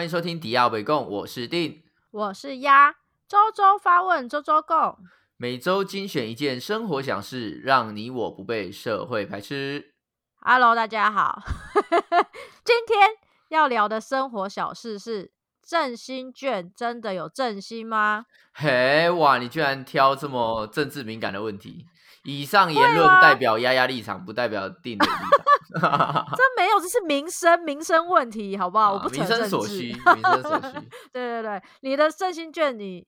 欢迎收听迪亚伟共，我是定，我是鸭，周周发问，周周共，每周精选一件生活小事，让你我不被社会排斥。Hello，大家好，今天要聊的生活小事是振兴券，真的有振兴吗？嘿，哇，你居然挑这么政治敏感的问题。以上言论代表丫丫立场，不代表定的立场。这没有，这是民生民生问题，好不好？我不 民生所需，民生所需。对对对，你的振兴券你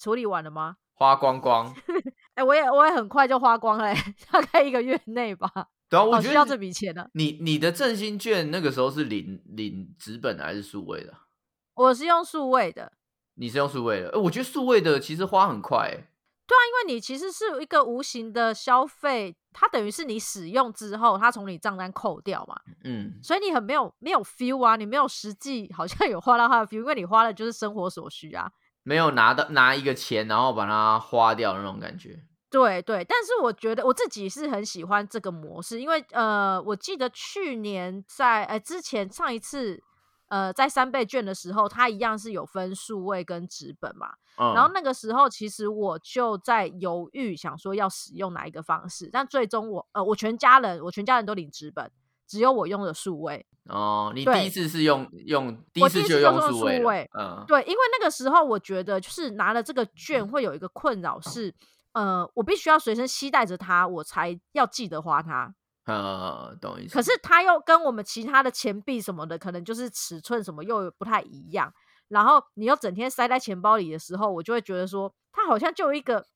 处理完了吗？花光光。哎，我也我也很快就花光了，大概一个月内吧。对啊，我需要这笔钱呢。你你的振兴券那个时候是领领纸本还是数位的？我是用数位的。你是用数位的？我觉得数位的其实花很快。对啊，因为你其实是一个无形的消费，它等于是你使用之后，它从你账单扣掉嘛。嗯，所以你很没有没有 feel 啊，你没有实际好像有花到它的 feel，因为你花的就是生活所需啊，没有拿到拿一个钱然后把它花掉那种感觉。对对，但是我觉得我自己是很喜欢这个模式，因为呃，我记得去年在呃之前上一次。呃，在三倍券的时候，它一样是有分数位跟纸本嘛。然后那个时候，其实我就在犹豫，想说要使用哪一个方式。但最终我呃，我全家人，我全家人都领纸本，只有我用了数位。哦，你第一次是用用第一次就用数位。嗯，对，因为那个时候我觉得，就是拿了这个券会有一个困扰是，呃，我必须要随身携带着它，我才要记得花它。呃，懂意思。可是它又跟我们其他的钱币什么的，可能就是尺寸什么又不太一样。然后你又整天塞在钱包里的时候，我就会觉得说，它好像就有一个，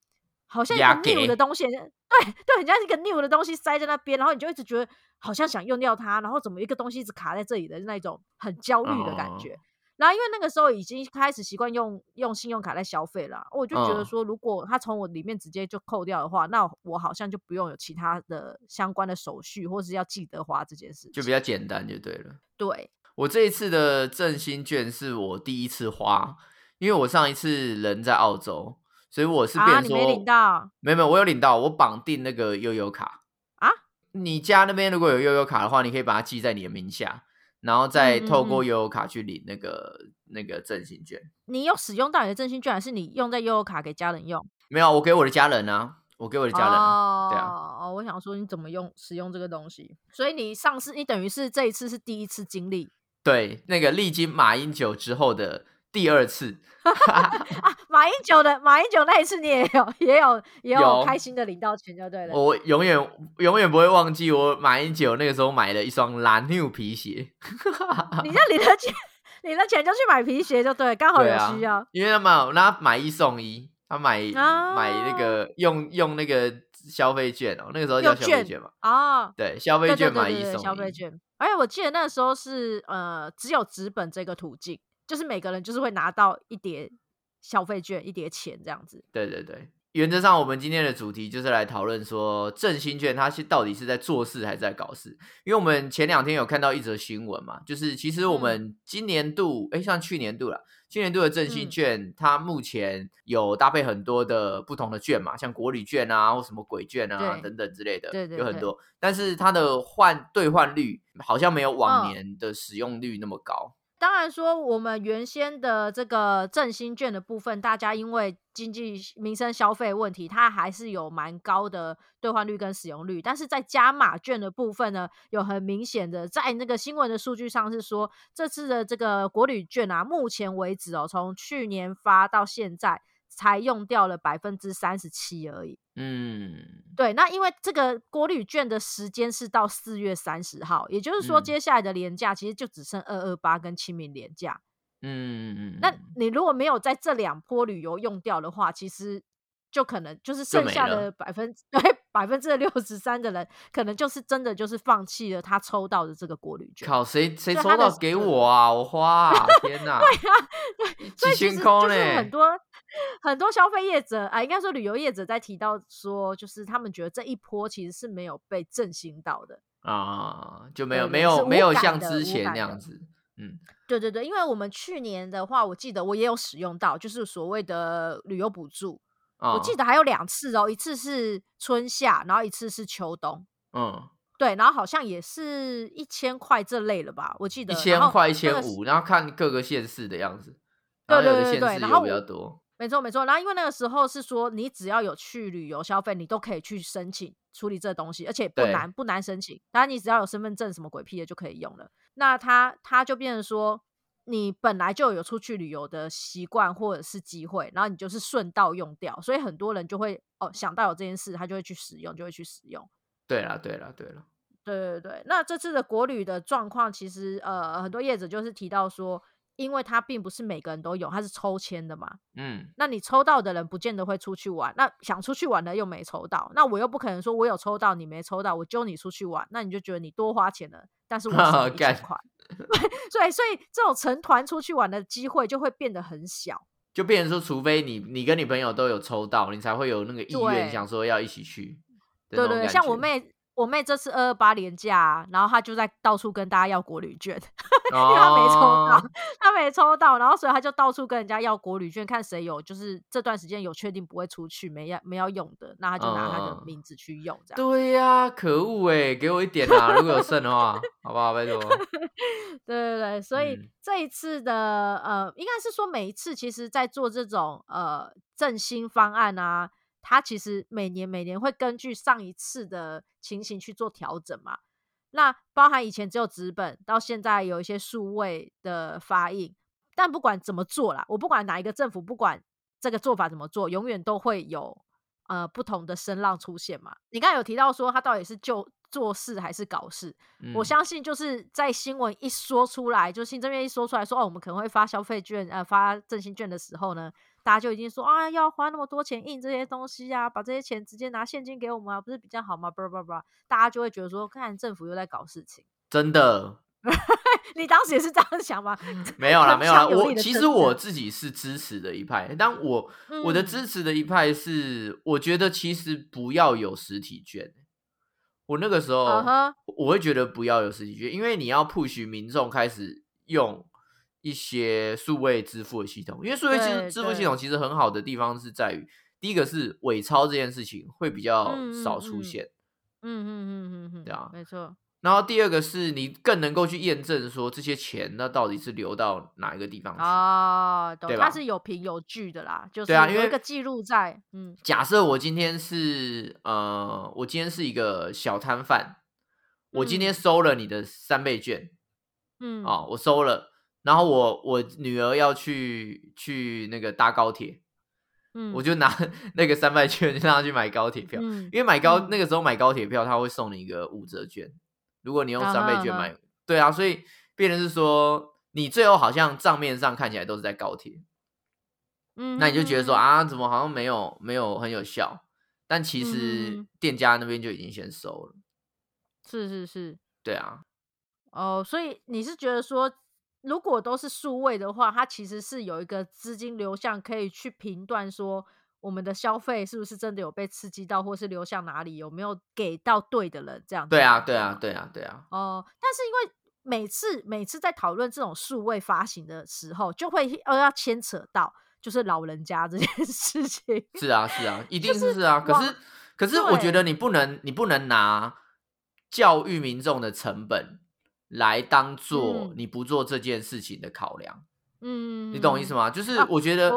好像一个 new 的东西，对对，很像一个 new 的东西塞在那边，然后你就一直觉得好像想用掉它，然后怎么一个东西一直卡在这里的那种很焦虑的感觉。然后因为那个时候已经开始习惯用用信用卡在消费了，我就觉得说，如果他从我里面直接就扣掉的话，那我好像就不用有其他的相关的手续，或是要记得花这件事，就比较简单就对了。对我这一次的振兴券是我第一次花，因为我上一次人在澳洲，所以我是变说没领到，没有没有，我有领到，我绑定那个悠悠卡啊。你家那边如果有悠悠卡的话，你可以把它记在你的名下。然后再透过悠游卡去领那个那个振兴券。你有使用到你的振兴券，还是你用在悠游卡给家人用？没有，我给我的家人啊，我给我的家人。哦，对啊。哦，我想说你怎么用使用这个东西？所以你上次你等于是这一次是第一次经历。对，那个历经马英九之后的。第二次啊，马英九的马英九那一次你也有也有也有开心的领到钱就对了。我永远永远不会忘记我马英九那个时候买了一双蓝 new 皮鞋。你 这领了钱，领了钱就去买皮鞋就对，刚好有需要。因为他嘛，那买一送一，他买买那个用用那个消费券哦，那个时候叫消费券嘛。啊，对，消费券买一送一消费券。而且我记得那时候是呃，只有纸本这个途径。就是每个人就是会拿到一叠消费券，一叠钱这样子。对对对，原则上我们今天的主题就是来讨论说振兴券它是到底是在做事还是在搞事？因为我们前两天有看到一则新闻嘛，就是其实我们今年度，哎，像去年度了，去年度的振兴券它目前有搭配很多的不同的券嘛，像国旅券啊，或什么鬼券啊等等之类的，对对，有很多，但是它的换兑换率好像没有往年的使用率那么高。当然说，我们原先的这个振兴券的部分，大家因为经济民生消费问题，它还是有蛮高的兑换率跟使用率。但是在加码券的部分呢，有很明显的，在那个新闻的数据上是说，这次的这个国旅券啊，目前为止哦，从去年发到现在。才用掉了百分之三十七而已。嗯，对，那因为这个国旅券的时间是到四月三十号，也就是说，接下来的年假其实就只剩二二八跟清明年假。嗯嗯嗯。那你如果没有在这两波旅游用掉的话，其实。就可能就是剩下的百分之 对百分之六十三的人，可能就是真的就是放弃了他抽到的这个国旅券。靠，谁谁抽到给我啊？我花啊！天 哪！对啊，对，所以其实就是很多很多消费业者啊，应该说旅游业者在提到说，就是他们觉得这一波其实是没有被振兴到的啊，就没有没有没有像之前那样子。嗯，对对对，因为我们去年的话，我记得我也有使用到，就是所谓的旅游补助。我记得还有两次哦，一次是春夏，然后一次是秋冬。嗯，对，然后好像也是一千块这类了吧，我记得一千块一千五，然后看各个县市的样子，对对对对，然后比较多。没错没错，然后因为那个时候是说，你只要有去旅游消费，你都可以去申请处理这东西，而且不难不难申请。当然你只要有身份证什么鬼屁的就可以用了。那他他就变成说，你本来就有出去旅游的习惯或者是机会，然后你就是顺道用掉，所以很多人就会哦想到有这件事，他就会去使用，就会去使用。对了对了对了，对对对。那这次的国旅的状况，其实呃很多业者就是提到说。因为他并不是每个人都有，他是抽签的嘛。嗯，那你抽到的人不见得会出去玩，那想出去玩的又没抽到，那我又不可能说我有抽到你没抽到，我揪你出去玩，那你就觉得你多花钱了，但是我少一千 块。所以，所以这种成团出去玩的机会就会变得很小，就变成说，除非你你跟你朋友都有抽到，你才会有那个意愿想说要一起去。对对，像我妹。我妹这次二二八年假，然后她就在到处跟大家要国旅券，因为她没抽到，她没抽到，然后所以她就到处跟人家要国旅券，看谁有就是这段时间有确定不会出去，没要没要用的，那她就拿她的名字去用，这样。对呀，可恶哎，给我一点啊，如果有剩的话，好不好？拜托。对对对，所以这一次的呃，应该是说每一次其实在做这种呃振兴方案啊。它其实每年每年会根据上一次的情形去做调整嘛。那包含以前只有纸本，到现在有一些数位的发印。但不管怎么做啦，我不管哪一个政府，不管这个做法怎么做，永远都会有呃不同的声浪出现嘛。你刚才有提到说，他到底是就做事还是搞事？我相信就是在新闻一说出来，就新政院一说出来说哦，我们可能会发消费券，呃，发振兴券的时候呢。大家就已经说啊，要花那么多钱印这些东西啊，把这些钱直接拿现金给我们啊，不是比较好吗？不不不，大家就会觉得说，看政府又在搞事情。真的，你当时也是这样想吗？没有啦，没有啦。我其实我自己是支持的一派，但我我的支持的一派是，我觉得其实不要有实体券。我那个时候我会觉得不要有实体券，因为你要 push 民众开始用。一些数位支付的系统，因为数位支支付系统其实很好的地方是在于，第一个是伪钞这件事情会比较少出现，嗯嗯嗯嗯嗯，对啊，没错。然后第二个是你更能够去验证说这些钱那到底是流到哪一个地方去啊，对吧？它是有凭有据的啦，就是对啊，因为一个记录在，嗯。假设我今天是呃，我今天是一个小摊贩，我今天收了你的三倍券，嗯，啊，我收了。然后我我女儿要去去那个搭高铁，嗯，我就拿 那个三百券让她去买高铁票，因为买高那个时候买高铁票他会送你一个五折券，如果你用三倍券买，对啊，所以变成是说你最后好像账面上看起来都是在高铁，嗯，那你就觉得说啊，怎么好像没有没有很有效，但其实店家那边就已经先收了，是是是，对啊，哦，所以你是觉得说。如果都是数位的话，它其实是有一个资金流向可以去评断说我们的消费是不是真的有被刺激到，或是流向哪里，有没有给到对的人这样。对啊，对啊，对啊，对啊。哦，但是因为每次每次在讨论这种数位发行的时候，就会呃要牵扯到就是老人家这件事情。是啊，是啊，一定是啊。可是可是我觉得你不能你不能拿教育民众的成本。来当做你不做这件事情的考量，嗯，你懂我意思吗？就是我觉得，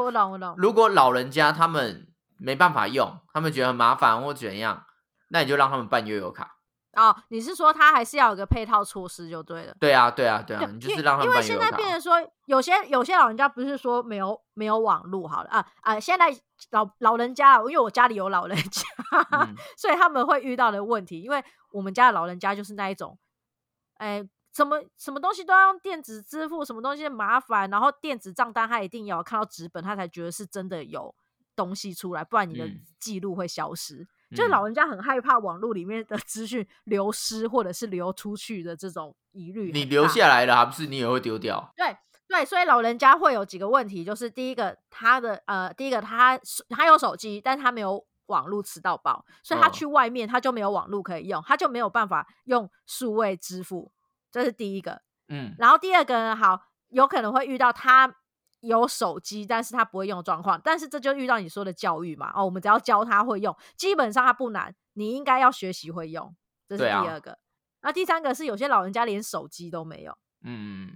如果老人家他们没办法用，他们觉得很麻烦或怎样，那你就让他们办悠游卡。哦，你是说他还是要有个配套措施就对了？对啊，对啊，对啊，你就是让他们。因为现在变成说，有些有些老人家不是说没有没有网络好了啊啊！现在老老人家，因为我家里有老人家，所以他们会遇到的问题，因为我们家的老人家就是那一种，哎。什么什么东西都要用电子支付，什么东西麻烦，然后电子账单他一定要看到纸本，他才觉得是真的有东西出来，不然你的记录会消失。就是老人家很害怕网络里面的资讯流失或者是流出去的这种疑虑。你留下来了，还不是你也会丢掉？对对，所以老人家会有几个问题，就是第一个，他的呃，第一个他他有手机，但是他没有网络吃到饱，所以他去外面他就没有网络可以用，他就没有办法用数位支付。这是第一个，嗯，然后第二个呢，好，有可能会遇到他有手机，但是他不会用的状况，但是这就遇到你说的教育嘛，哦，我们只要教他会用，基本上他不难，你应该要学习会用，这是第二个，那第三个是有些老人家连手机都没有。嗯，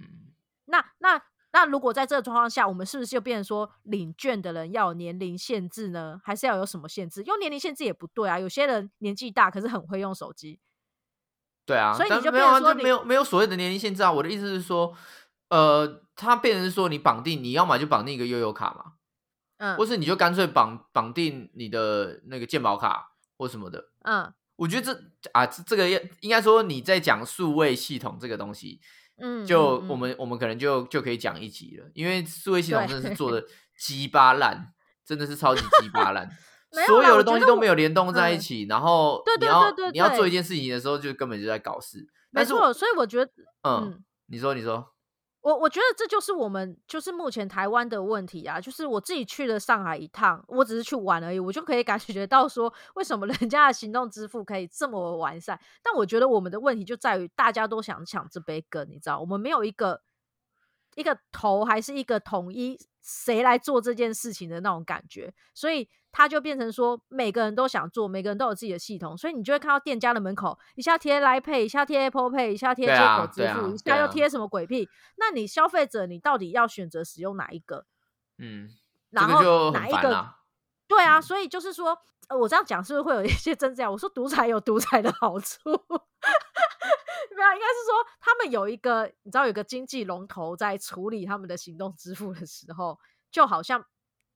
那那那如果在这个状况下，我们是不是就变成说领券的人要有年龄限制呢？还是要有什么限制？用年龄限制也不对啊。有些人年纪大，可是很会用手机。对啊，所以你就没有啊，就没有没有所谓的年龄限制啊。我的意思是说，呃，它变成是说你绑定，你要么就绑定一个悠悠卡嘛，嗯或是你就干脆绑绑定你的那个健保卡或什么的。嗯我觉得这啊，这这个应该说你在讲数位系统这个东西，嗯，就嗯我们我们可能就就可以讲一集了，因为数位系统真的是做的 鸡巴烂，真的是超级鸡巴烂所有的东西都没有联动在一嗯起，然后对对你要对对你要做一件事情的时候，就根本就在搞事。没错。所以我觉得，嗯，嗯，你说你说，我我觉得这就是我们就是目前台湾的问题啊，就是我自己去了上海一趟，我只是去玩而已，我就可以感觉到说，为什么人家的行动支付可以这么完善？但我觉得我们的问题就在于大家都想抢这杯羹，你知道，我们没有一个一个头，还是一个统一谁来做这件事情的那种感觉，所以他就变成说每个人都想做，每个人都有自己的系统，所以你就会看到店家的门口一下贴 Line Pay，一下贴 Apple Pay，一下贴接口支付，一下又贴什么鬼屁？那你消费者你到底要选择使用哪一个？嗯，然后哪一个？对啊，嗯所以就是说，呃，我这样讲是不是会有一些真这样？我说独裁有独裁的好处，没有，应该是说他们有一个，你知道，有一个经济龙头在处理他们的行动支付的时候，就好像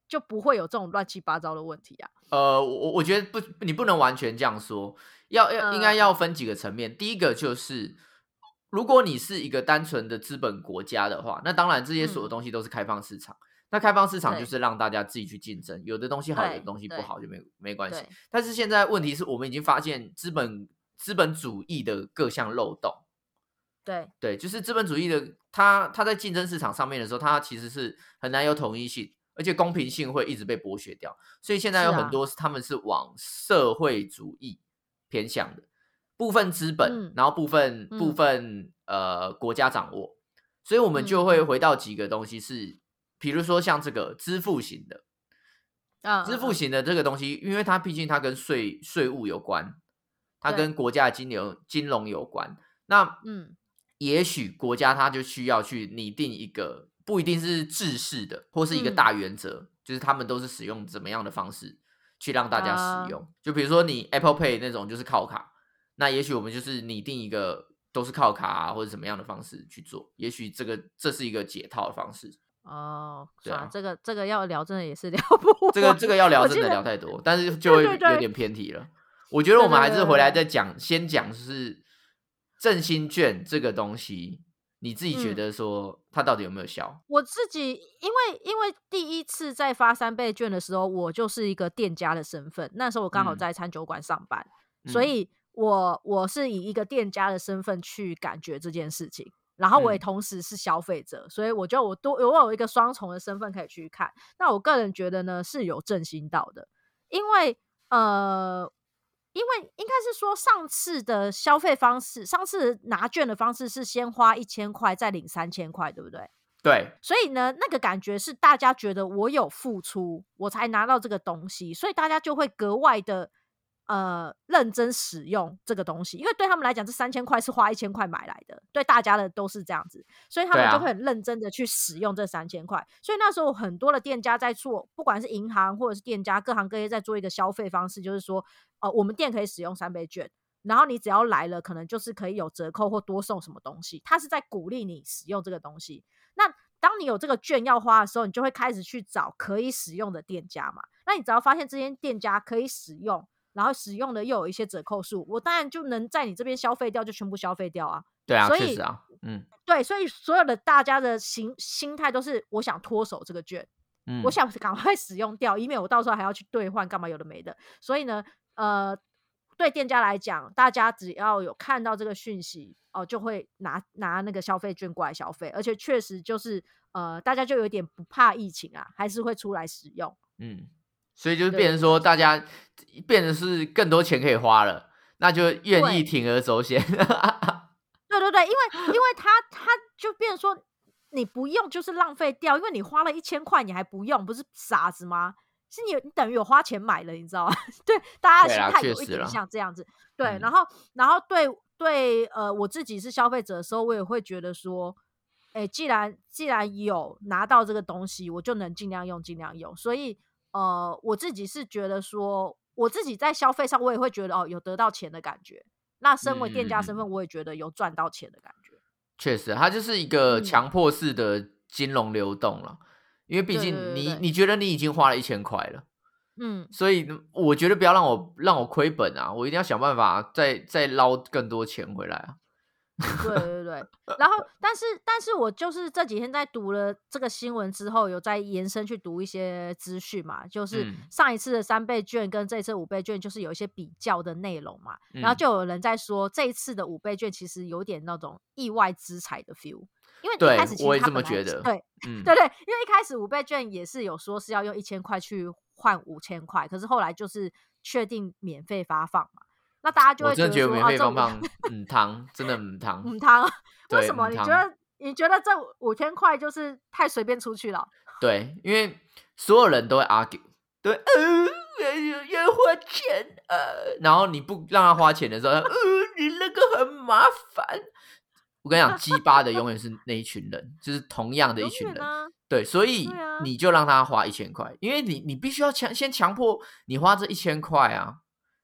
就不会有这种乱七八糟的问题啊。呃，我我觉得不，你不能完全这样说，要要应该嗯要分几个层面。第一个就是，如果你是一个单纯的资本国家的话，那当然这些所有嗯东西都是开放市场。那开放市场就是让大家自己去竞争，有的东西好，有的东西不好就没没关系。但是现在问题是我们已经发现资本资本主义的各项漏洞。对，对，就是资本主义的，它它在竞争市场上面的时候，它其实是很难有统一性，而且公平性会一直被剥削掉。所以现在有很多是他们是往社会主义偏向的，部分资本，嗯然后部分部嗯。分呃国家掌握，所以我们就会回到几个东西是，比如说像这个支付型的，啊，支付嗯。型的这个东西，因为它毕竟它跟税税务有关，它跟国家的金融金融有关，那嗯也许国家它就需要去拟定一个不一定是制式的，或是一个嗯大原则，就是他们都是使用怎么样的方式去让大家啊使用。就比如说你 Apple Pay 那种就是靠卡，那也许我们就是拟定一个都是靠卡啊，或者怎么样的方式去做，也许这个这是一个解套的方式。哦，对啊这个这个要聊，真的也是聊不完。这个这个要聊真的 聊太多，但是 就会有点偏题了。我觉得我们还是回来再讲，先讲是振兴券这个东西，你自己觉嗯得说它到底有没有效？我自己因为因为第一次在发三倍券的时候，我就是一个店家的身份，那时候我刚好嗯在餐酒馆上班，所嗯以我我是以一个店家的身份去感觉这件事情。然后我也嗯同时是消费者，所以我觉得我多我有一个双重的身份可以去看。那我个人觉得呢是有振兴到的，因为呃，因为应该是说上次的消费方式，上次拿券的方式是先花一千块再领三千块，对不对？对，所以呢，那个感觉是大家觉得我有付出，我才拿到这个东西，所以大家就会格外的呃认真使用这个东西，因为对他们来讲，这三千块是花一千块买来的，对大家的都是这样子，所以他们就会很认真的去使用这三千块。所以那时候很多的店家在做，不管是银行或者是店家，各行各业在做一个消费方式，就是说，呃，我们店可以使用三倍券。然后你只要来了，可能就是可以有折扣或多送什么东西，他是在鼓励你使用这个东西。那当你有这个券要花的时候，你就会开始去找可以使用的店家嘛。那你只要发现这间店家可以使用，然后使用的又有一些折扣数，我当然就能在你这边消费掉，就全部消费掉啊。对啊，所以确实啊，嗯对，所以所有的大家的心心态都是我想脱手这个券，嗯，我想 赶快使用掉，以免我到时候还要去兑换，干嘛有的没的。所以呢，呃，对店家来讲，大家只要有看到这个讯息哦、就会拿拿那个消费券过来消费，而且确实就是呃，大家就有点不怕疫情啊，还是会出来使用。嗯，所以就是变成说大家变成是更多钱可以花了，那就愿意对铤而走险。对对对，因为因为他他就变成说你不用就是浪费掉，因为你花了一千块你还不用，不是傻子吗？是你你等于有花钱买了，你知道吗？对，大家的心态有一点像这样子。对，嗯然后然后对对呃我自己是消费者的时候，我也会觉得说，哎，既然既然有拿到这个东西，我就能尽量用，尽量用。所以呃，我自己是觉得说，我自己在消费上，我也会觉得哦，有得到钱的感觉。那身为店家身份，我也觉得有赚到钱的感觉。确实，它就是一个强迫式的金融流动了，因为毕竟你你觉得你已经花了一千块了。嗯，所以我觉得不要让我让我亏本啊！我一定要想办法再再捞更多钱回来啊！对对对，然后但是但是我就是这几天在读了这个新闻之后，有在延伸去读一些资讯嘛，就是上一次的三倍券跟这次五倍券，就是有一些比较的内容嘛，然后就有人在说这一次的五倍券其实有点那种意外之财的 feel，因为一开始我也这么觉得，对，对对，因为一开始五倍券也是有说是要用一千块去。换五千块，可是后来就是确定免费发放嘛，那大家就会觉得免费发放 母汤真的母汤母汤，为什么？你觉得你觉得这五千块就是太随便出去了？对，因为所有人都会 argue，对，呃，要花钱呃，然后你不让他花钱的时候，呃，你那个很麻烦。我跟你讲，鸡巴的永远是那一群人，就是同样的一群人。对，所以你就让他花一千块，因为你你必须要强先强迫你花这一千块啊，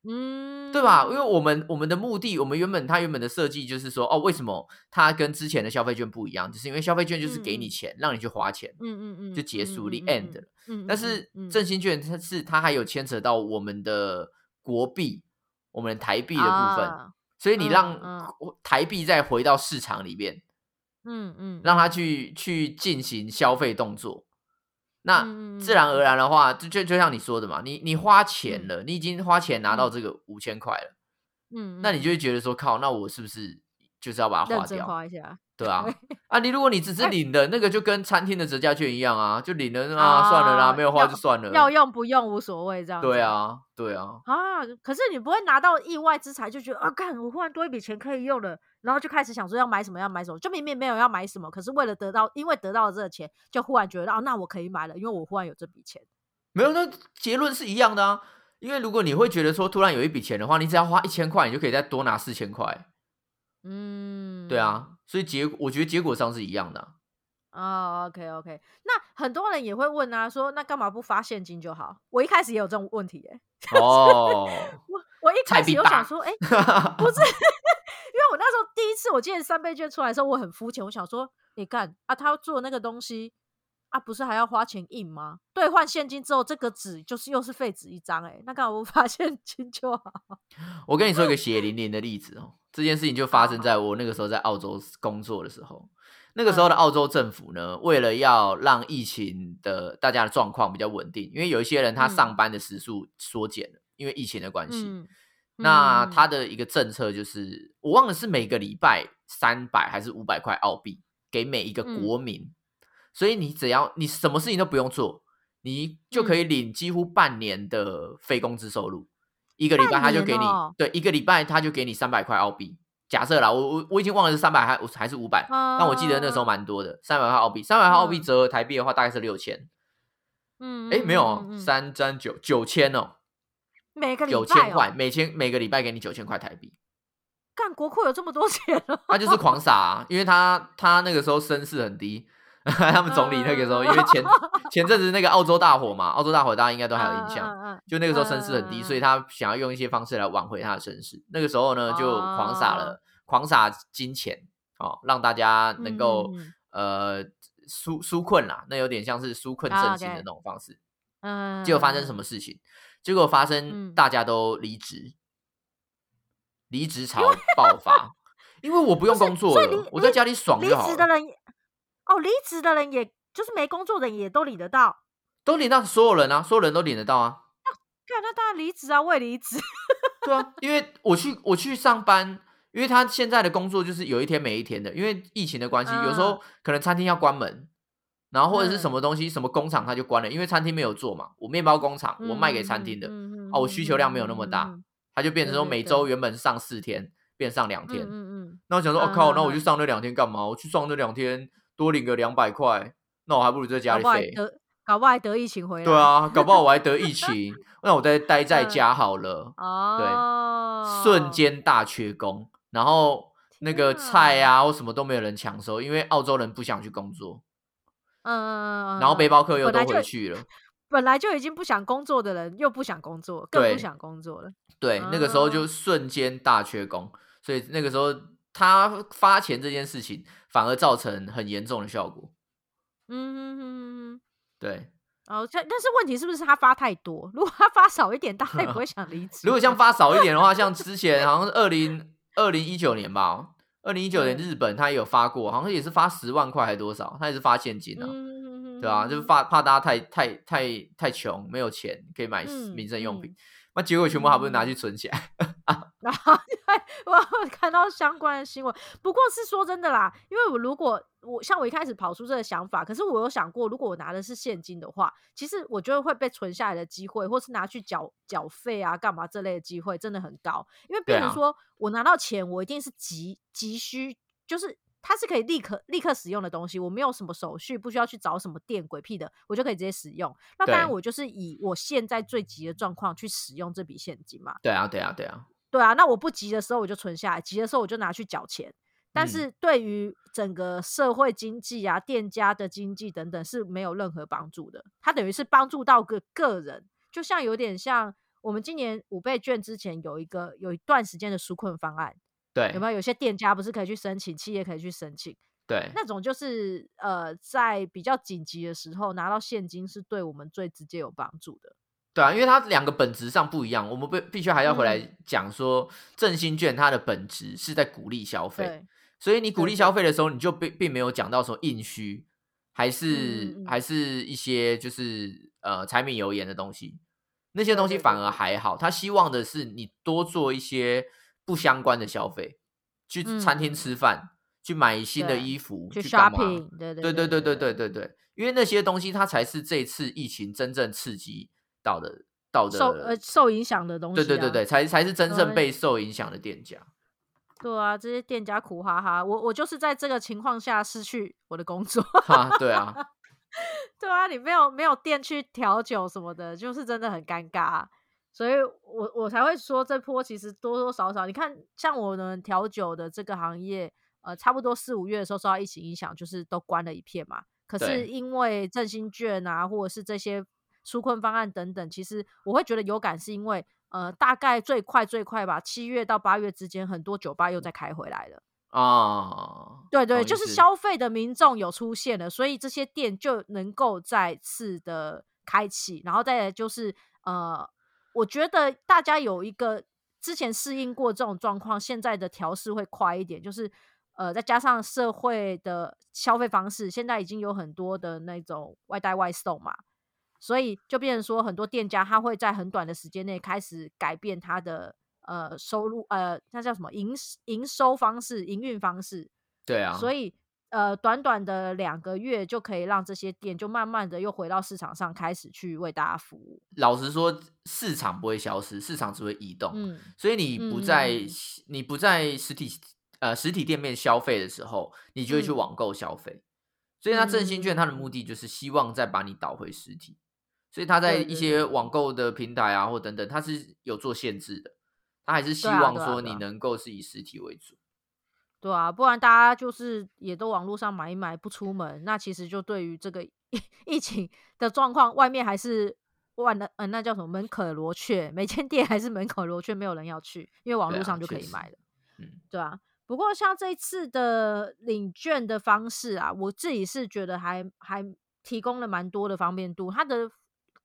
嗯，对吧？因为我们我们的目的，我们原本它原本的设计就是说，哦，为什么它跟之前的消费券不一样？就是因为消费券就是给你钱，让你去花钱，嗯嗯嗯，就结束 the end 了。嗯，但是振兴券它是它还有牵扯到我们的国币，我们台币的部分，所以你让台币再回到市场里面。嗯嗯，让它去去进行消费动作，那自然而然的话，就就就像你说的嘛，你你花钱了，你已经花钱拿到这个五千块了，嗯，那你就会觉得说，靠，那我是不是就是要把它花掉？花一下。对啊，啊，你如果你只是领的那个，就跟餐厅的折价券一样啊，就领了啊，算了啦，没有花就算了，要用不用无所谓，这样。对啊，对啊。啊，可是你不会拿到意外之财，就觉得啊，干，我忽然多一笔钱可以用了，然后就开始想说要买什么，要买什么，就明明没有要买什么，可是为了得到，因为得到了这个钱，就忽然觉得哦，那我可以买了，因为我忽然有这笔钱。没有，那结论是一样的啊，因为如果你会觉得说突然有一笔钱的话，你只要花一千块，你就可以再多拿四千块。嗯，对啊，所以结我觉得结果上是一样的。哦，OK OK，那很多人也会问啊，说那干嘛不发现金就好？我一开始也有这种问题，哎，哦，我我一开始有想说，哎，不是，第一次我记得三倍券出来的时候，我很肤浅，我想说，你看啊，他做那个东西。啊，不是还要花钱印吗？兑换现金之后，这个纸就是又是废纸一张，哎，那干嘛不发 现金就好？我跟你说一个血淋淋的例子哦，这件事情就发生在我那个时候在澳洲工作的时候。那个时候的澳洲政府呢，为了要让疫情的大家的状况比较稳定，因为有一些人他上班的时数缩减了，因为疫情的关系。那他的一个政策就是，我忘了是每个礼拜三百还是五百块澳币给每一个国民。所以你只要你什么事情都不用做，你就可以领几乎半年的非工资收入。一个礼拜他就给你，对，一个礼拜他就给你三百块澳币。假设啦，我我我已经忘了是三百还还是五百，但我记得那时候蛮多的，三百块澳币，三百块澳币折合台币的话大概是六千。嗯，哎，没有，三三九九千哦，每个九千块，每千每个礼拜给你九千块台币。干国库有这么多钱？他就是狂撒，因为他他那个时候声势很低。他们总理那个时候，因为前 前阵子那个澳洲大火嘛，澳洲大火大家应该都还有印象，就那个时候声势很低，所以他想要用一些方式来挽回他的身世。那个时候呢，就狂撒了，狂撒金钱，哦，让大家能够呃纾纾困啦，那有点像是纾困振兴的那种方式。嗯，结果发生什么事情？结果发生大家都离职，离职潮 爆发，因为我不用工作了，我在家里爽就好了。哦，离职的人也就是没工作的人也都领得到，都领到所有人啊，所有人都领得到啊。那那当然离职啊，我也离职。对啊，因为我去我去上班，因为他现在的工作就是有一天没一天的，因为疫情的关系，有时候可能餐厅要关门，然后或者是什么东西，什么工厂他就关了，因为餐厅没有做嘛。我面包工厂，我卖给餐厅的，啊，我需求量没有那么大，他就变成说每周原本上四天，变上两天。嗯嗯。那我想说，我靠，那我去上那两天干嘛？我去上那两天。多领个两百块，那我还不如在家里废。搞不好还得疫情回来。对啊，搞不好我还得疫情，那我再待在家好了。哦，对，瞬间大缺工，然后那个菜啊或什么都没有人抢收，因为澳洲人不想去工作，嗯，然后背包客又都回去了。本来就已经不想工作的人，又不想工作，更不想工作了。对，那个时候就瞬间大缺工，所以那个时候他发钱这件事情反而造成很严重的效果。嗯哼哼哼。对，哦，但但是问题是不是他发太多？如果他发少一点，大家也不会想离职。如果像发少一点的话，像之前好像是二零二零一九年吧，二零一九年日本他也有发过，好像也是发十万块还多少，他也是发现金啊，嗯，对吧、就是发怕大家太太太太穷，没有钱可以买嗯民生用品嗯，那、结果全部还不是拿去存起来。然后我有看到相关的新闻，不过是说真的啦，因为我如果我像我一开始跑出这个想法，可是我有想过，如果我拿的是现金的话，其实我觉得会被存下来的机会，或是拿去缴缴费啊、干嘛这类的机会真的很高，因为变成对啊说我拿到钱，我一定是急急需，就是。它是可以立刻立刻使用的东西，我没有什么手续，不需要去找什么店鬼屁的，我就可以直接使用。那当然，我就是以我现在最急的状况去使用这笔现金嘛。对啊，对啊，对啊，对啊，那我不急的时候我就存下来，急的时候我就拿去缴钱。但嗯是对于整个社会经济啊、店家的经济等等是没有任何帮助的。它等于是帮助到个个人，就像有点像我们今年五倍券之前有一个有一段时间的纾困方案，对有没有？有些店家不是可以去申请，企业可以去申请，对，那种就是呃，在比较紧急的时候拿到现金是对我们最直接有帮助的。对啊，因为它两个本质上不一样，我们必必须还要回来嗯。讲说，振兴券它的本质是在鼓励消费，所以你鼓励消费的时候，你就并并没有讲到说硬需，还是、还是一些就是呃柴米油盐的东西，那些东西反而还好。他希望的是你多做一些不相关的消费，去嗯餐厅吃饭，去买新的衣服，去 shopping，对对对对对。对对对，因为那些东西它才是这次疫情真正刺激到的到的，受呃受影响的东西、啊。对对对对，才才是真正被受影响的店家。对啊，这些店家苦哈哈，我我就是在这个情况下失去我的工作。哈，对啊，对啊，你没有没有店去调酒什么的，就是真的很尴尬啊、所以我我才会说这波其实多多少少，你看像我们调酒的这个行业，呃，差不多四五月的时候受到疫情影响，就是都关了一片嘛。可是因为振兴券啊，或者是这些纾困方案等等，其实我会觉得有感，是因为呃，大概最快最快吧，七月到八月之间，很多酒吧又再开回来了。啊，对对，就是消费的民众有出现了，所以这些店就能够再次的开启，然后再来就是呃，我觉得大家有一个之前适应过这种状况，现在的调试会快一点，就是呃，再加上社会的消费方式，现在已经有很多的那种外带外送嘛，所以就变成说很多店家他会在很短的时间内开始改变他的呃收入呃那叫什么营营收方式、营运方式，对啊，所以呃，短短的两个月就可以让这些店就慢慢的又回到市场上，开始去为大家服务。老实说，市场不会消失，市场只会移动。嗯，所以你不在、嗯你不在实体呃实体店面消费的时候，你就会去嗯网购消费。所以他振兴券它的嗯目的就是希望再把你导回实体。所以他在一些网购的平台啊或等等，他是有做限制的。他还是希望说你能够是以实体为主。对啊，不然大家就是也都网络上买一买不出门，那其实就对于这个疫 情的状况，外面还是万的呃那叫什么门可罗雀，每间店还是门可罗雀，没有人要去，因为网络上就可以买了。嗯，对啊，不过像这一次的领券的方式啊，我自己是觉得还还提供了蛮多的方便度，它的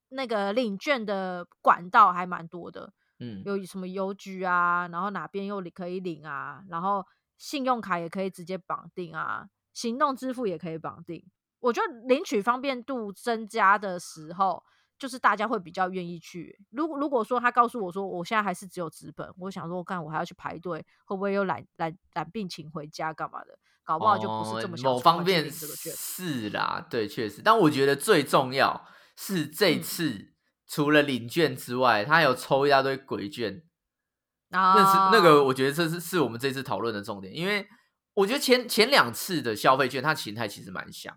那个领券的管道还蛮多的，嗯，有什么邮局啊，然后哪边又可以领啊，然后信用卡也可以直接绑定啊，行动支付也可以绑定。我觉得领取方便度增加的时候，就是大家会比较愿意去。如果如果说他告诉我说我现在还是只有纸本，我想说，干我还要去排队，会不会又染染染病请回家干嘛的？搞不好就不是这么哦某方面这个券。是啦，对，确实。但我觉得最重要是这嗯次、除了领券之外，他有抽一大堆鬼券。啊，那是那个，我觉得这是是我们这次讨论的重点，因为我觉得前前两次的消费券，它形态其实蛮像，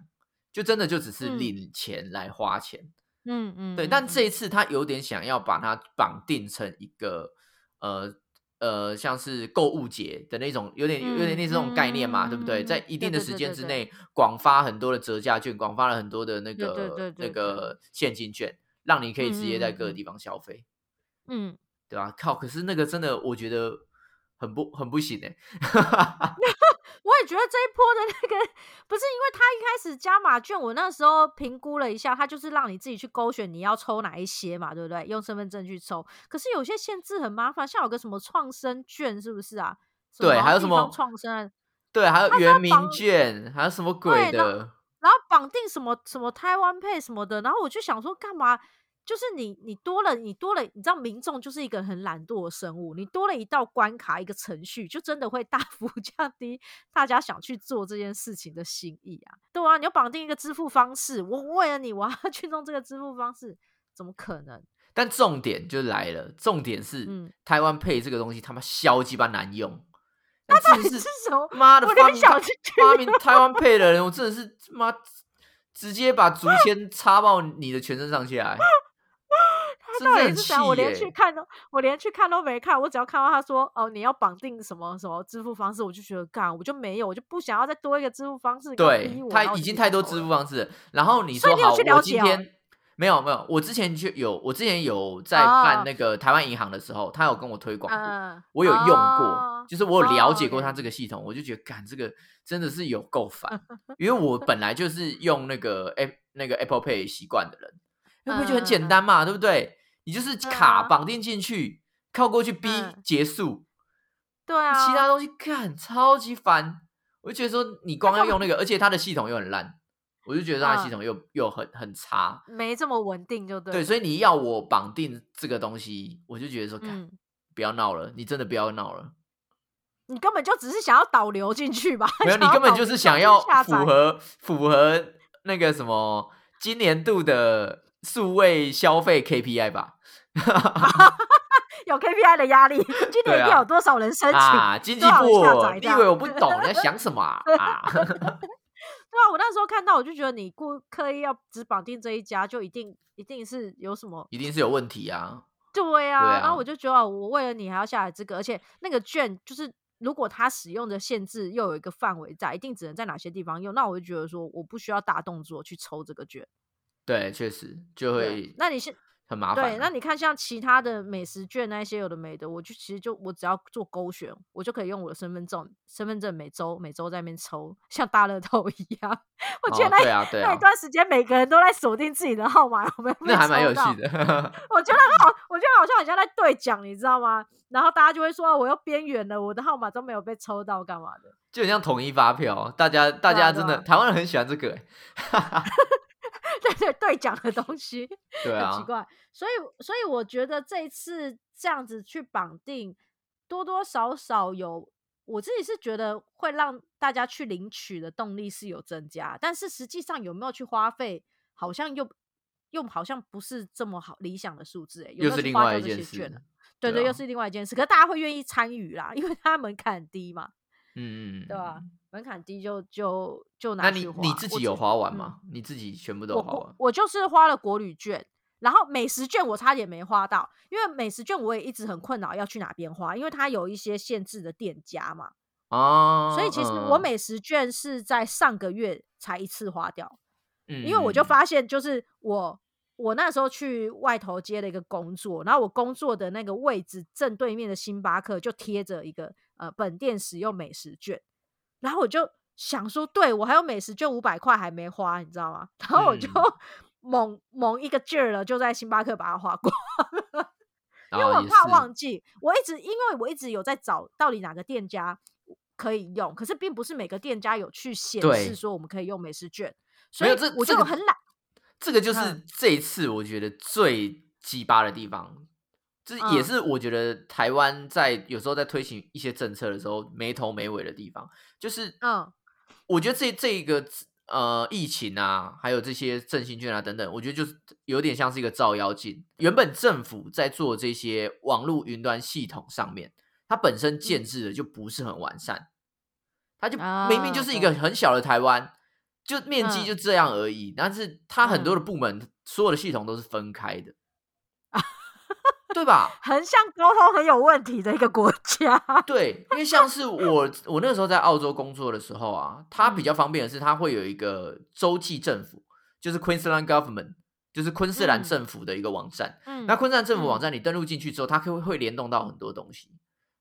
就真的就只是嗯领钱来花钱。嗯嗯，对，但这一次他有点想要把它绑定成一个呃呃，像是购物节的那种，有点有点类似这种概念嘛，对不对？在一定的时间之内，广发很多的折价券，广发了很多的那个那个现金券，让你可以直接在各个地方消费。嗯，对吧？靠，可是那个真的，我觉得很不很不行哎。我也觉得这一波的那个不是，因为他一开始加码券，我那时候评估了一下，他就是让你自己去勾选你要抽哪一些嘛，对不对？用身份证去抽。可是有些限制很麻烦，像有个什么创生券，是不是啊？对，还有什么创生？对，还有原名券，还有什么鬼的？然后绑定什么什么台湾配什么的，然后我就想说，干嘛？就是你，你多了，你多了，你知道，民众就是一个很懒惰的生物。你多了一道关卡，一个程序，就真的会大幅 降低大家想去做这件事情的心意啊！对啊，你要绑定一个支付方式，我为了你，我要 去弄这个支付方式，怎么可能？但重点就来了，重点是，台湾配这个东西他妈消鸡巴难用。那到底是什么？妈的，我连想发明台湾配的人，我真的是妈直接把竹签插爆你的全身上下来。到底是啥？我连去看都，我连去看都没看。我只要看到他说哦，你要绑定什么什么支付方式，我就觉得干，我就没有，我就不想要再多一个支付方式。对他已经太多支付方式。然后你说好，我今天没有没有，我之前就有，我之前有在办那个台湾银行的时候，他有跟我推广过，我有用过，就是我有了解过他这个系统，我就觉得干这个真的是有够烦，因为我本来就是用那个 App 那个 Apple Pay 习惯的人，Apple Pay 就很简单嘛，对不对？你就是卡绑定进去，靠过去逼。结束，对啊，其他东西。看超级烦，我就觉得说你光要用那个，而且它的系统又很烂，我就觉得它的系统。又又很很差，没这么稳定，就对。对，所以你要我绑定这个东西，我就觉得说，看不要闹了，你真的不要闹了，你根本就只是想要导流进去吧？没有，你根本就是想要符合符合那个什么今年度的数位消费 KPI 吧。有 KPI 的压力，今年一定有多少人申请？啊经济部，你以为我不懂你在想什么啊？对啊，我那时候看到，我就觉得你故刻意要只绑定这一家，就一定一定是有什么，一定是有问题啊。对啊，然后我就觉得，我为了你还要下来这个，而且那个券就是如果它使用的限制又有一个范围在，一定只能在哪些地方用，那我就觉得说，我不需要大动作去抽这个券。对，确实就会。那你是？很麻烦。对，那你看像其他的美食券那些有的没的，我就其实就我只要做勾选，我就可以用我的身份证，身份证每周每周在那边抽，像大乐透 一样。我觉得那那一段时间每个人都在锁定自己的号码，我们？那还蛮有趣的。我觉得很好，我觉得好像好像在兑奖，你知道吗？然后大家就会说我又边缘了，我的号码都没有被抽到，干嘛的？就很像统一发票，大家 大家真的台湾人很喜欢这个。对对对，讲的东西，对啊，奇怪，所以所以我觉得这一次这样子去绑定，多多少少有，我自己是觉得会让大家去领取的动力是有增加，但是实际上有没有去花费，好像又又好像不是这么好理想的数字，哎，又是另外一件事，对对，又是另外一件事，可是大家会愿意参与啦，因为它门槛低嘛，嗯嗯，对吧？门槛低就就就拿那你你自己有花完吗？你自己全部都花完？我就是花了国旅券，然后美食券我差点没花到，因为美食券我也一直很困扰要去哪边花，因为它有一些限制的店家嘛。哦，所以其实我美食券是在上个月才一次花掉。嗯，因为我就发现，就是我我那时候去外头接了一个工作，然后我工作的那个位置正对面的星巴克就贴着一个呃本店使用美食券。然后我就想说，对我还有美食券五百块还没花，你知道吗？然后我就 猛猛一个劲儿了，就在星巴克把它花光，因为我怕忘记。我一直因为我一直有在找到底哪个店家可以用，可是并不是每个店家有去显示说我们可以用美食券，所以我就很懒。这个就是这一次我觉得最鸡巴的地方。这也是我觉得台湾在有时候在推行一些政策的时候没头没尾的地方，就是嗯，我觉得这这一个呃疫情啊，还有这些振兴券啊等等，我觉得就是有点像是一个照妖镜。原本政府在做这些网络云端系统上面，它本身建制的就不是很完善，它就明明就是一个很小的台湾，就面积就这样而已，但是它很多的部门所有的系统都是分开的。对吧？横向沟通很有问题的一个国家。对，因为像是我，我那个时候在澳洲工作的时候啊，它比嗯较方便的是，它会有一个州际政府，就是 Queensland Government，就是昆士兰嗯政府的一个网站。嗯那昆士兰政府网嗯站你登录进去之后，它可以会联动到很多东西，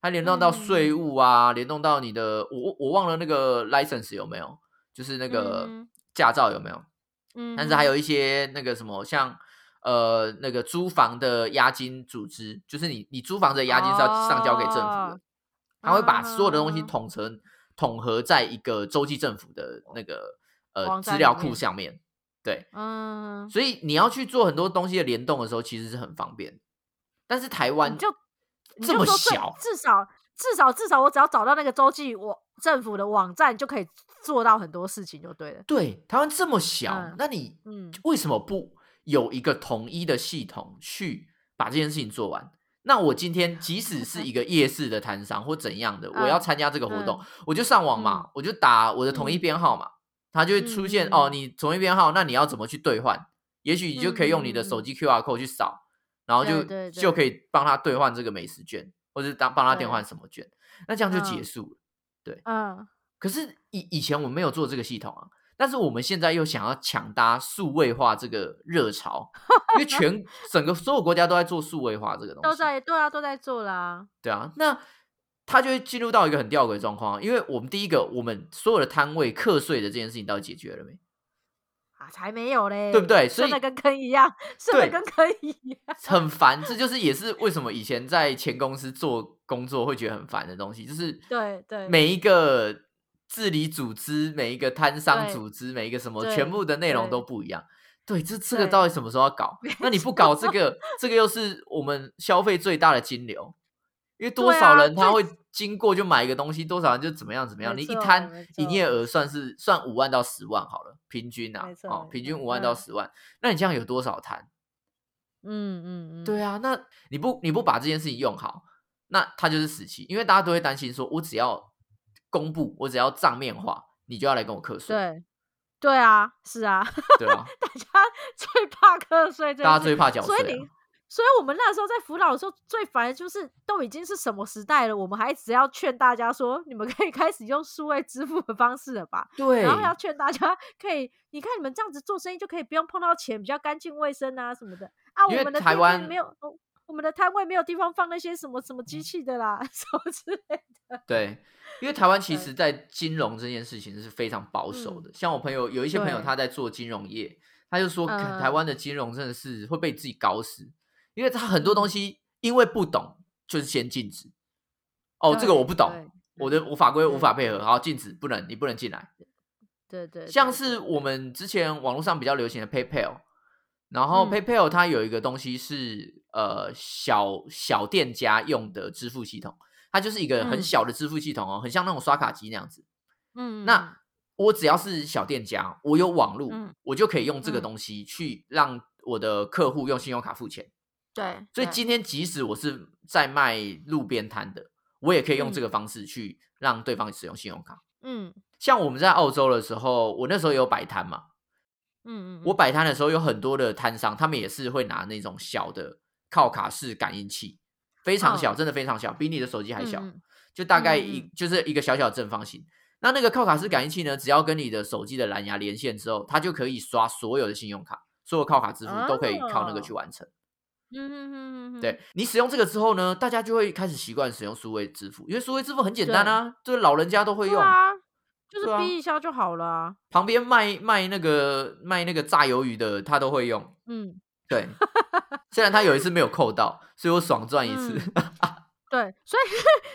它联动到税嗯务啊，联动到你的，我我忘了那个 license 有没有，就是那个嗯驾照有没有？嗯但是还有一些那个什么，像呃那个租房的押金组织，就是你你租房子的押金是要上交给政府的，哦他会把所有的东西啊统成统合在一个州际政府的那个呃资料库里面上面。对，嗯，所以你要去做很多东西的联动的时候，其实是很方便。但是台湾你就这么小，至少至少至少我只要找到那个洲际网政府的网站，就可以做到很多事情，就对了。对台湾这么小，嗯那你嗯为什么不有一个统一的系统去把这件事情做完？那我今天即使是一个夜市的摊商或怎样的，我要嗯参加这个活动，嗯我就上网嘛，我就打我的统一嗯。编号嘛，它就会出现、嗯哦，你统一编号，那你要怎么去兑换？也许你就可以用你的手机 QR code 去扫，然后就对对对。就可以帮他兑换这个美食券，或者当帮他兑对换什么券，那这样就结嗯束了。嗯，可是以以前我们没有做这个系统啊，但是我们现在又想要抢搭数位化这个热潮，因为全 整个所有国家都在做数位化这个东西，都在对啊，都在做啦。对啊，那他就会进入到一个很吊诡的状况啊，因为我们第一个，我们所有的摊位课税的这件事情到底解决了没？啊，才没有嘞，对不对所以顺的跟坑一样，顺的跟坑一样。很烦，这就是也是为什么以前在前公司做工作会觉得很烦的东西，就是对对每一个治理组织、每一个摊商对组织、每一个什么，全部的内容都不一样。对，这这个到底什么时候要搞？那你不搞这个，这个又是我们消费最大的金流，因为多少人他会经过就买一个东西，多少人就怎么样怎么样。你一摊营业额算是算五万到十万好了，平均啊哦，平均嗯五万到嗯十万，那你这样有多少摊？嗯嗯嗯，对啊，那你不你不把这件事情用好，那它就是死期，因为大家都会担心说，我只要公布，我只要账面化，你就要来跟我课税，对对啊，是啊，对啊？大家 最怕课税这件事，大家最怕缴税啊、所以你，所以我们那时候在辅导的时候，最烦的就是都已经是什么时代了，我们还只要劝大家说，你们可以开始用数位支付的方式了吧？对，然后要劝大家可以，你看你们这样子做生意就可以不用碰到钱，比较干净卫生啊什么的啊。因为我们的台湾没有，哦我们的摊位没有地方放那些什么什么机器的啦，什么之类的。对，因为台湾其对实在金融这件事情是非常保守的。像我朋友有一些朋友他在做金融业，他就说，台湾的金融真的是会被自己搞死，因为他很多东嗯西因为不懂，就是先禁止。哦，这个我不懂，我的我法规无法配合，好禁止，不能，你不能进来。对对，像是我们之前网络上比较流行的 PayPal，然后嗯。PayPal 它有一个东西是呃小小店家用的支付系统，它就是一个很嗯。小的支付系统哦，很像那种刷卡机那样子。嗯，那我只要是小店家，我有网络，嗯我就可以用这个嗯。东西去让我的客户用信用卡付钱。对，对所以今天即使我是在卖路边摊的，我也可以用这嗯。个方式去让对方使用信用卡。嗯。像我们在澳洲的时候，我那时候有摆摊嘛，嗯嗯，我摆摊的时候有很多的摊商，他们也是会拿那种小的靠卡式感应器，非常小，嗯真的非常小，比你的手机还小，就大概一、就是一个小小的正方形。那那个靠卡式感应器呢，只要跟你的手机的蓝牙连线之后，它就可以刷所有的信用卡，所有靠卡支付都可以靠那个去完成。嗯嗯嗯嗯，对你使用这个之后呢，大家就会开始习惯使用数位支付，因为数位支付很简单啊，就是老人家都会用。啊，就是逼一下就好了啊。旁边卖卖那个卖那个炸鱿鱼的，他都会用。嗯，对，虽然他有一次没有扣到，所以我爽赚一次。对，所以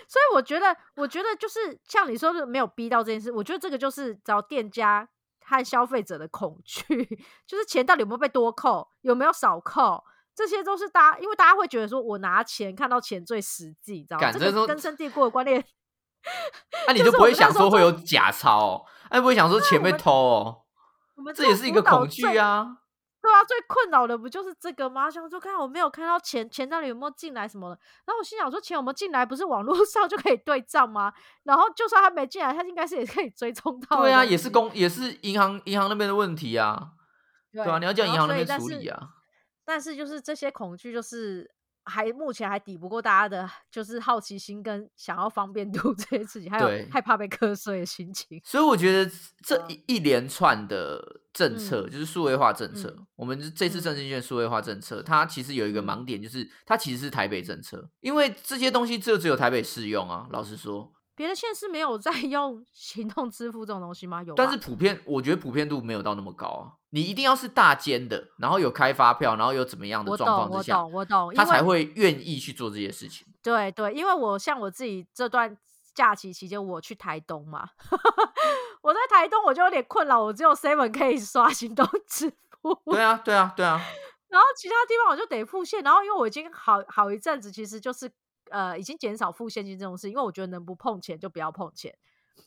所以我觉得，我觉得就是像你说的，没有逼到这件事，我觉得这个就是找店家和消费者的恐惧，就是钱到底有没有被多扣，有没有少扣。这些都是大家，因为大家会觉得说，我拿钱看到钱最实际，你知道吗？这个根深蒂固的观念，那、你就就是不会想说会有假钞哦，哎，不会想说钱被偷哦，我们这也是一个恐惧啊。啊。对啊，最困扰的不就是这个吗？想说看我没有看到钱，钱到底有没有进来什么的。然后我心想说，钱有没有进来，不是网络 上就可以对账吗？然后就算他没进来，他应该是也可以追踪到。对啊，也是公也是银行银行那边的问题啊，对对啊，你要叫银行那边处理啊。但是就是这些恐惧，就是还目前还抵不过大家的，就是好奇心跟想要方便度 这些事情，还有害怕被瞌睡的心情。所以我觉得这嗯一一连串的政策，就是数位化政策。嗯我们这次嗯振兴券数位化政策，它其实有一个嗯盲点，就是它其实是台北政策，因为这些东西就只有台北适用啊。老实说，别的县市没有在 用行动支付这种东西吗？有，但是普遍，我觉得普遍度没有到那么高啊。你一定要是大间的，然后有开发票，然后有怎么样的我状况懂，我之下，懂，我懂，因为他才会愿意去做这些事情。对对，因为我像我自己这段假期期间，我去台东嘛，我在台东我就有点困扰，我只有 Seven 可以刷行动 支付，对啊，对啊，对啊，然后其他地方我就得付现，然后因为我已经好好一阵子，其实就是呃已经减少付现金这种事，因为我觉得能不碰钱就不要碰钱，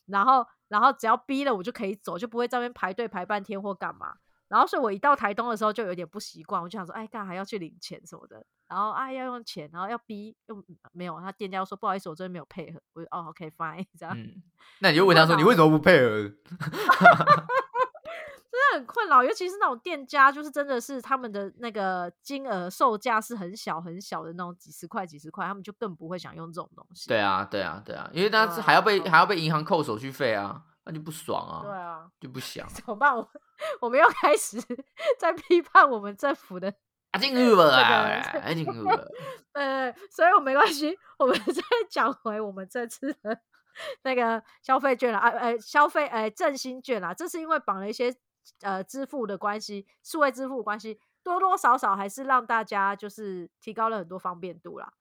然后然后只要逼了我就可以走，就不会在那边排队排半天或干嘛。然后所以我一到台东的时候就有点不习惯，我就想说，哎，干还要去领钱什么的，然后啊要用钱，然后要逼又没有，他店家又说不好意思，我这边没有配合，我就哦 OK fine 这样，嗯，那你就问他说，你为什么不配合？真的很困扰，尤其是那种店家，就是真的是他们的那个金额售价是很小很小的那种几十块几十块，他们就更不会想用这种东西。对啊，对啊，对啊，因为他对啊是还要被嗯还要被银行扣手续费啊，那就不爽啊，对啊，就不想怎么办？我我们又开始 在批判我们政府的，啊，进入了啊，进入了。呃，所以我没关系，我们再 讲回我们这次的那个消费券啦，啊，呃，消费呃振兴券啦，这是因为绑了一些呃支付的关系，数位支付的关系，多多少少还是让大家就是提高了很多方便度啦。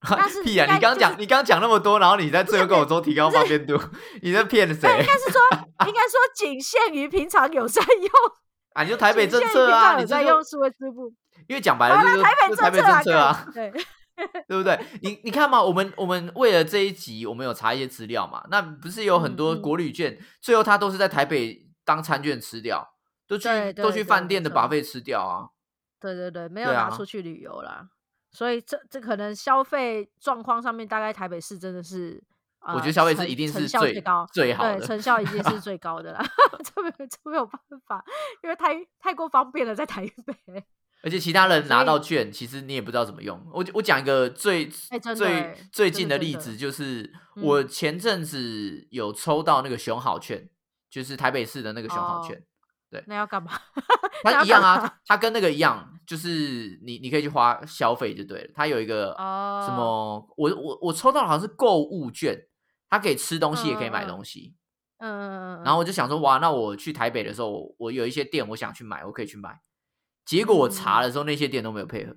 但是屁啊！你刚刚就是讲，你刚刚讲那么多，然后你在最后跟我说提高方便度，你在骗谁应该是说，应该说仅限于平常有在用，啊？你就台北政策啊，你在用数位支付。因为讲白了就是台北政政策啊，对，对不对？你你看嘛，我们我们为了这一集，我们有查一些资料嘛，那不是有很多国旅券，最后他都是在台北当餐券吃掉，都去都去饭店的把费吃掉啊。对对对，没有拿出去旅游啦。所以这这可能消费状况上面，大概台北市真的是，呃、我觉得消费是一定是最高，对，最好的。成效一定是最高的啦。这没有这没有办法，因为太太过方便了，在台北。而且其他人拿到券，其实你也不知道怎么用。我我讲一个最、最哎最近的例子，就是嗯我前阵子有抽到那个熊好券，就是台北市的那个熊好哦券，那要干嘛？那要它一样啊，它跟那个一样，就是你你可以去花消费就对了。它有一个哦什么，我我我抽到好像是购物券，它可以吃东西，也可以买嗯嗯嗯东西。嗯，然后我就想说，哇，那我去台北的时候，我我有一些店我想去买，我可以去买。结果我查嗯的时候，那些店都没有配合。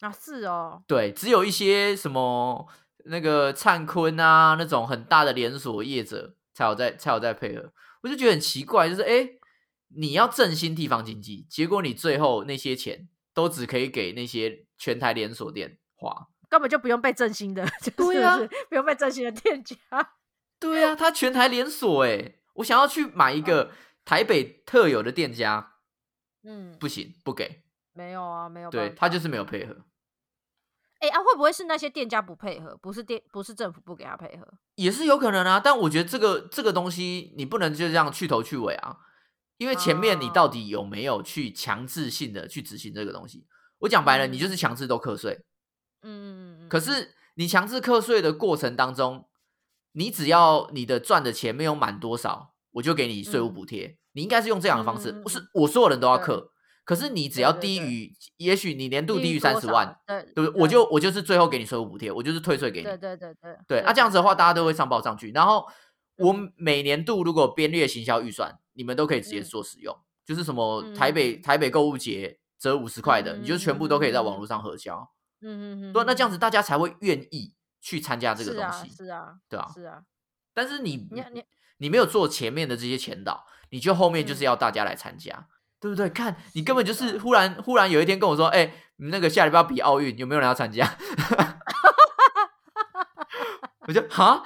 啊是哦，对，只有一些什么那个灿坤啊那种很大的连锁业者才有在才有在配合，我就觉得很奇怪，就是哎，诶你要振兴地方经济，结果你最后那些钱都只可以给那些全台连锁店花。根本就不用被振兴的，就是对啊不用被振兴的店家。对啊，他全台连锁哎，我想要去买一个台北特有的店家，嗯，不行，不给，没有啊，没有。对他就是没有配合。哎、啊，会不会是那些店家不配合？不是店，不是政府不给他配合？也是有可能啊，但我觉得这个这个东西你不能就这样去头去尾啊，因为前面你到底有没有去强制性的去执行这个东西？我讲白了，你就是强制都课税，嗯嗯嗯嗯。可是你强制课税的过程当中，你只要你的赚的钱没有满多少，我就给你税务嗯补贴。你应该是用这样的方式，不是我所有人都要对课，可是你只要对对对低于，也许你年度低于三十万，，对对不对？我就我就是最后给你税务补贴，我就是退税给你。对对对对对，那、这样子的话，大家都会上报上去。然后我嗯每年度如果编列行销预算，你们都可以直接嗯做使用，就是什么台北、嗯台北购物节折五十块的，你就全部都可以在网络上核销。嗯嗯嗯，对，那这样子子大家才会愿意去参加这个东西，是啊对啊。是啊，但是你你你你没有做前面的这些前导，你就后面就是嗯要大家来参加。对不对？看你根本就是忽然忽然有一天跟我说，哎、你那个下礼拜要比奥运，有没有人要参加？我就哈，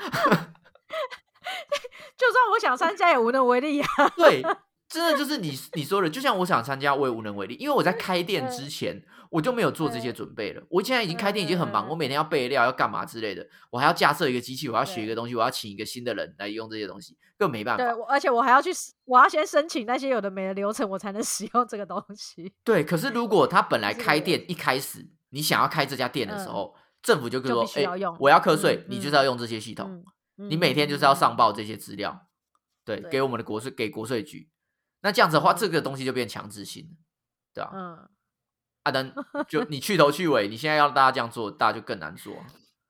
就算我想参加也无能为力啊。对，真的就是你你说的，就像我想参加，我也无能为力，因为我在开店之前我就没有做这些准备了。我现在已经开店已经很忙，我每天要备料，要干嘛之类的，我还要架设一个机器，我要学一个东西，我要请一个新的人来用这些东西，更没办对，法。对而且我还要去，我要先申请那些有的没的流程，我才能 使用这个东西。对，可是如果他本来是开店一开始你想要开这家店的时嗯候，政府就跟就说，哎、我要课税，嗯你就是要用这些系统，嗯，你每天就是要上报这些，些资料，对，对给我们的国税给国税局。那这样子的话，嗯这个东西就变强制性了，对吧、嗯，啊，等 就你去头去尾，你现在要大家这样做，大家就更难做。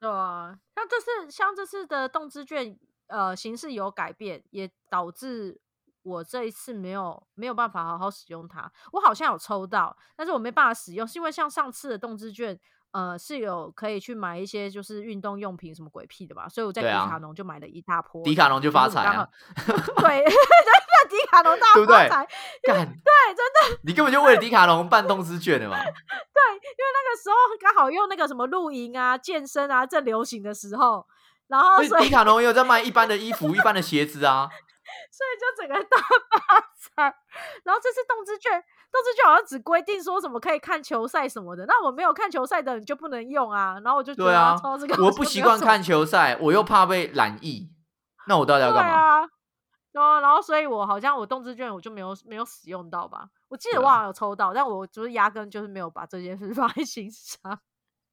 对啊，像这次像这次的动资券，呃，形式有改变，也导致我这一次没有没有办法好好使用它。我好像有抽到，但是我没办法使用，是因为像上次的动资券，呃，是有可以去买一些就是运动用品什么鬼屁的吧，所以我在迪卡侬就买了一大波，迪卡侬就发财 对，那迪卡侬大发财，干，对，真的。你根本就为了迪卡侬办动资券的嘛。对，因为那个时候刚好用那个什么露营啊、健身啊正流行的时候，然后迪卡侬也有在卖一般的衣服、一般的鞋子啊。所以就整个大发财。然后这次动资券，动资券好像只规定说什么可以看球赛什么的，那我没有看球赛的你就不能用啊。然后我就觉得对啊我不习惯看球赛，我又怕被染疫，那我到底要对干嘛？啊。对啊，然后所以我好像我动资券我就没有没有使用到吧？我记得我好像有抽到，但我就是压根就是没有把这件事 放在心上。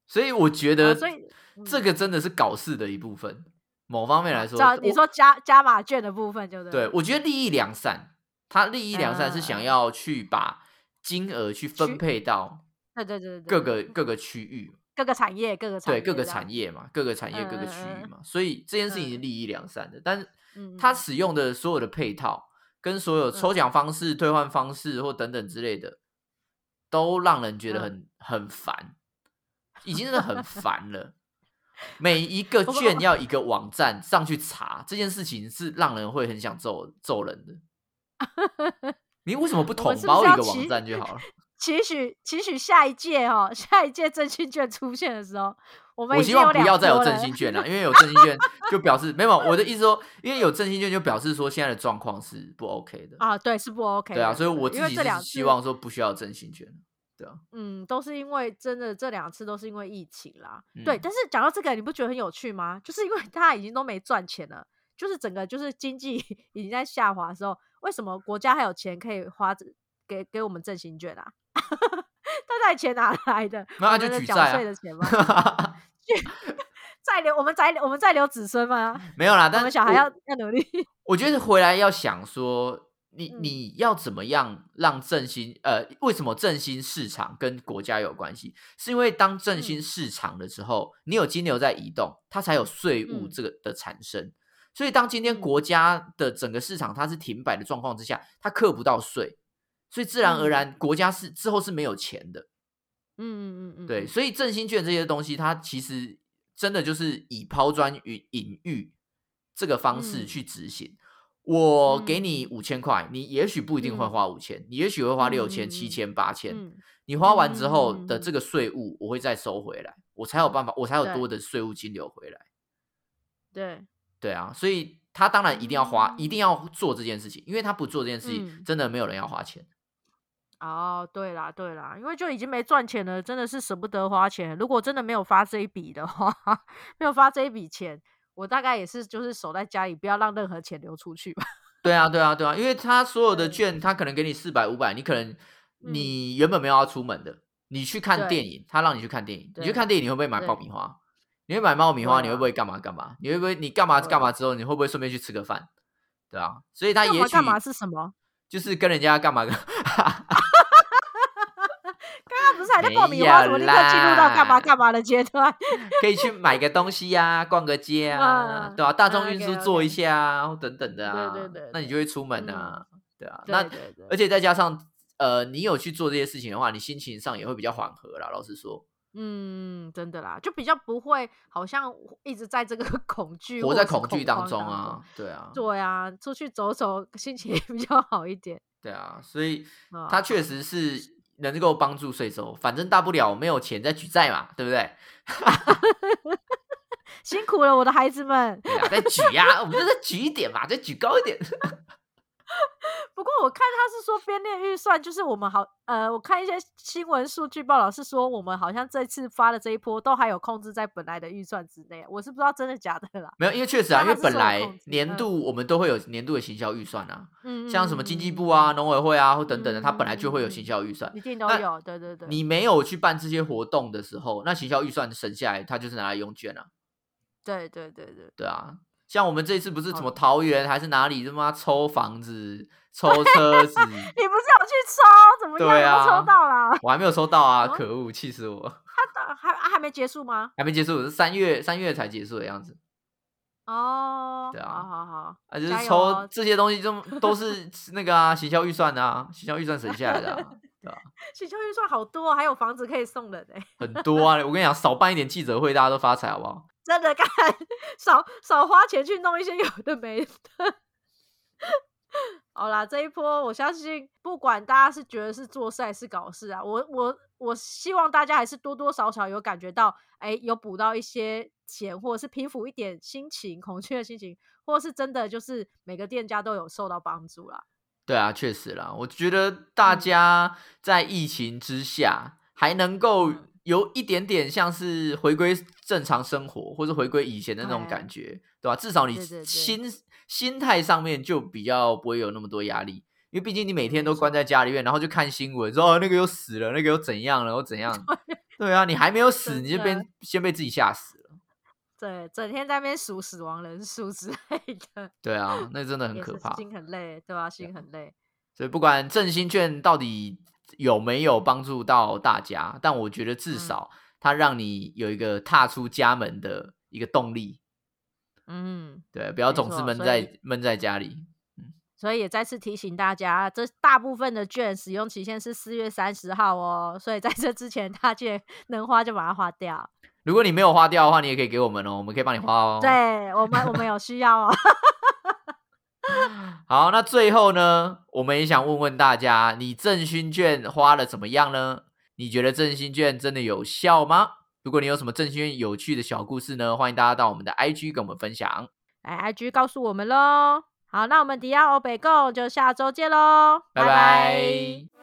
所以我觉得，啊所以这个真的是搞事的一部分。某方面来说，叫你我说加加码券的部分，就对对，我觉得利益良善，他利益良善是想嗯要去把金额去分配到对对对对各个各个区域，各个产业各个产对各个产业嘛，各个产。业各个嗯区域嗯嘛，所以这件事情是嗯利益良善的。但是嗯他嗯使。用的所有的配套跟所有抽奖方式、兑换方式或等等之类的，都让人觉得嗯。很很烦，已经真的很烦了。每一个券要一个网站上去查，这件事情是让人会很想揍揍人的。你为什么不我统包一个网站就好了？期许期许下一届哦，下一届振兴券出现的时候，我们我希望不要再有振兴券了，因为有振兴券就表示没有。我的意思说，因为有振兴券就表示说现在的状况是不 OK 的。啊，对，是不 OK 的。对啊，所以我因自己希望说不需要振兴券。对啊，嗯，都是因为真的这两次都是因为疫情啦。对，嗯但是讲到这个，你不觉得很有趣吗？就是因为大家已经都没赚钱了，就是整个就是经济 已经在下滑的时候，为什么国家还有钱可以花着给给我们振兴券啊？大家钱哪来的？那他就举债啊税的钱吗？再留我们再我们再留子孙吗？没有啦，我但我们小孩要要努力。我觉得回来要想说，你嗯你要怎么样让振兴？呃，为什么振兴市场跟国家有关系？是因为当振兴嗯市场的时候，你有金流在移动，它才有税务嗯这个的产生。所以当今天嗯国家的整个市场它是停摆的状况之下，它课不到税，所以自然而嗯然国家是之后是没有钱的。嗯嗯嗯嗯，对，嗯所以振兴券这些东西，它其实真的就是以抛砖引引玉这个方式嗯去执行。我给嗯你五千块，你也许不一定会嗯花五千，你也许会花六嗯千、七千、八千。嗯你花完之后的这个税务，我会再收回来，我才有办法，我才有多的税务金流回来。对，对啊，所以他当然一定要花，嗯一定要做这件事情，因为他不做这件事情，嗯真的没有人要花钱。哦，对啦，对啦，因为就已经没赚钱了，真的是舍不得花钱。如果真的没有发这一笔的话，没有发这一笔钱，我大概也是就是守在家里，不要让任何钱流出去吧。对啊，对啊，对啊，因为他所有的券，他可能给你四百、五百，你可能嗯你原本没有要出门的，你去看对电影，他让你去看电影，你去看电影，你会不会买爆米花？你会买爆米花，你会不会干嘛干嘛？你会不会你干嘛会干嘛之后，你会不会顺便去吃个饭？对啊，所以他也许干嘛是什么？就是跟人家干嘛干 刚刚不是还在爆米花，有怎么立刻进入到干嘛啦干嘛的阶段？可以去买个东西呀、逛个街啊，嗯对吧、大众嗯运输坐一下啊，或等等的啊，对对对那你就会出门啊，对啊，那而且再加上呃，你有去做这些事情的话，你心情上也会比较缓和啦。老实说，嗯，真的啦，就比较不会好像一直在这个 恐惧活在恐惧当中啊，对啊，对啊，出去走走，心情也 比较好一点。对啊，所以啊它确实是能够帮助税收，反正大不了我没有钱再举债嘛，对不对？辛苦了，我的孩子们。对啊，再举呀、我们就再举一点嘛，再举高一点。不过我看他是说编列预算，就是我们好呃，我看一些新闻数据报道是说，我们好像这次发的这一波都还有控制在本来的预算之内，我是不知道真的假的啦。没有，因为确实啊，因为本来年嗯度我们都会有年度的行销预算啊，嗯，像什么经济部啊、农委会啊或等等的，它本来就会有嗯行销预算。一定都有，对对对。你没有去办这些活动的时候，那行销预算省下来，它就是拿来用券啊，对对对对，对啊。像我们这次不是什么桃园还是哪里他妈抽房子、抽车子，你不是有去抽？怎么样？对啊抽到了？我还没有抽到啊，哦可恶，气死我！他还还没结束吗？还没结束，是三月三月才结束的样子。哦，对啊好好好，啊，就是抽哦这些东西就都是 那个啊，行销预算的啊，行销预算省下来的、啊，对吧、行销预算好多，还有房子可以送人哎、很多啊。我跟你讲，少办一点记者会，大家都发财，好不好？真的干少少花钱去弄一些有的没的。好啦，这一波我相信，不管大家是觉得是做事还是搞事啊，我我我希望大家还是多多少少有感觉到，哎、有补到一些钱，或者是平复一点心情、恐惧的心情，或是真的就是每个店家都有受到帮助啦。对啊，确实啦，我觉得大嗯家在疫情之下还能够嗯有一点点像是回归正常生活，或者回归以前的那种感觉，对吧、至少你心心态上面就比较不会有那么多压力，因为毕竟你每天都关在家里面，然后就看新闻说哦那个又死了，那个又怎样了，又怎样，对啊，你还没有 死，你就被先被自己吓死了，对，整天在那边数死亡人数之类的，对啊，那真的很可怕。心很累，对吧、心很累。所以不管振兴券到底有没有帮助到大家，但我觉得至嗯少它让你有一个踏出家门的一个动力，嗯，对，不要总是闷在闷在家里。所以也再次提醒大家，这大部分的券使用期限是四月三十号哦，所以在这之前，大家能花就把它花掉。如果你没有花掉的话，你也可以给我们哦，我们可以帮你花哦。，对我们，我们有需要哦。好，那最后呢，我们也想问问大家，你振兴券花了怎么样呢？你觉得振兴券真的有效吗？如果你有什么振兴券有趣的小故事呢，欢迎大家到我们的 IG 跟我们分享。来，IG 告诉我们喽。好，那我们迪亚欧北贡就下周见喽，拜拜